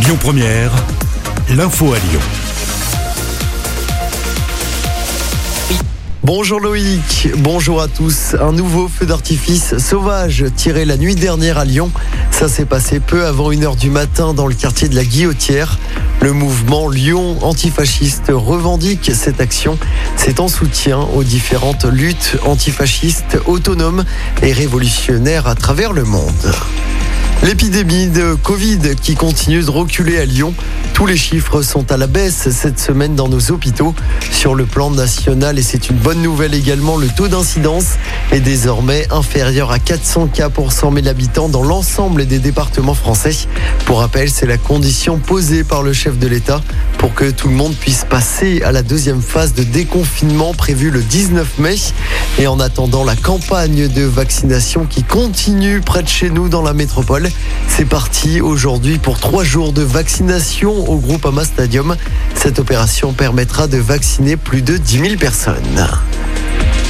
Lyon Première, l'info à Lyon. Bonjour Loïc, bonjour à tous. Un nouveau feu d'artifice sauvage tiré la nuit dernière à Lyon. Ça s'est passé peu avant 1h du matin dans le quartier de la Guillotière. Le mouvement Lyon antifasciste revendique cette action. C'est en soutien aux différentes luttes antifascistes autonomes et révolutionnaires à travers le monde. L'épidémie de Covid qui continue de reculer à Lyon. Tous les chiffres sont à la baisse cette semaine dans nos hôpitaux. Sur le plan national, et c'est une bonne nouvelle également, le taux d'incidence est désormais inférieur à 400 cas pour 100 000 habitants dans l'ensemble des départements français. Pour rappel, c'est la condition posée par le chef de l'État pour que tout le monde puisse passer à la deuxième phase de déconfinement prévue le 19 mai. Et en attendant la campagne de vaccination qui continue près de chez nous dans la métropole, c'est parti aujourd'hui pour trois jours de vaccination au groupe Ama Stadium. Cette opération permettra de vacciner plus de 10 000 personnes.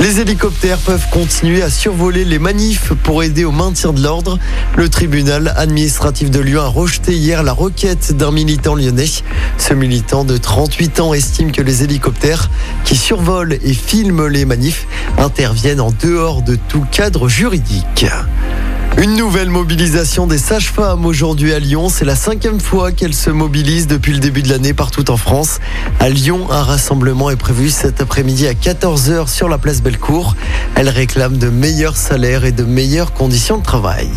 Les hélicoptères peuvent continuer à survoler les manifs pour aider au maintien de l'ordre. Le tribunal administratif de Lyon a rejeté hier la requête d'un militant lyonnais. Ce militant de 38 ans estime que les hélicoptères qui survolent et filment les manifs interviennent en dehors de tout cadre juridique. Une nouvelle mobilisation des sages-femmes aujourd'hui à Lyon. C'est la cinquième fois qu'elles se mobilisent depuis le début de l'année partout en France. À Lyon, un rassemblement est prévu cet après-midi à 14h sur la place Bellecour. Elles réclament de meilleurs salaires et de meilleures conditions de travail.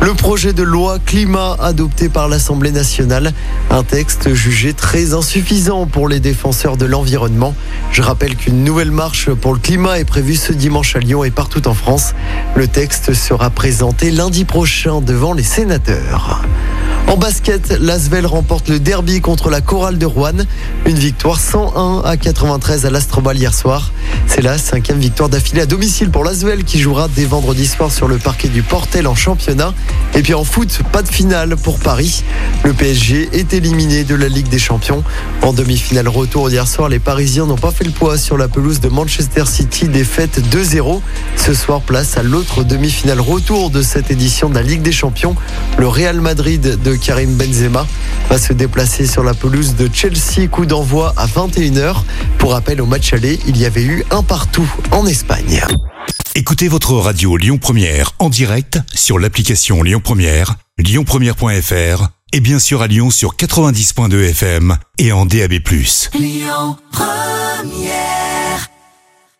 Le projet de loi climat adopté par l'Assemblée nationale, un texte jugé très insuffisant pour les défenseurs de l'environnement. Je rappelle qu'une nouvelle marche pour le climat est prévue ce dimanche à Lyon et partout en France. Le texte sera présenté lundi prochain devant les sénateurs. En basket, l'Asvel remporte le derby contre la Chorale de Rouen. Une victoire 101 à 93 à l'Astrobal hier soir. C'est la cinquième victoire d'affilée à domicile pour l'Asvel qui jouera dès vendredi soir sur le parquet du Portel en championnat. Et puis en foot, pas de finale pour Paris. Le PSG est éliminé de la Ligue des Champions. En demi-finale retour hier soir, les Parisiens n'ont pas fait le poids sur la pelouse de Manchester City, défaite 2-0. Ce soir, place à l'autre demi-finale retour de cette édition de la Ligue des Champions. Le Real Madrid de Karim Benzema va se déplacer sur la pelouse de Chelsea, coup d'envoi à 21h. Pour rappel au match aller, il y avait eu un partout en Espagne. Écoutez votre radio Lyon Première en direct sur l'application Lyon Première, lyonpremière.fr et bien sûr à Lyon sur 90.2 FM et en DAB+. Lyon Première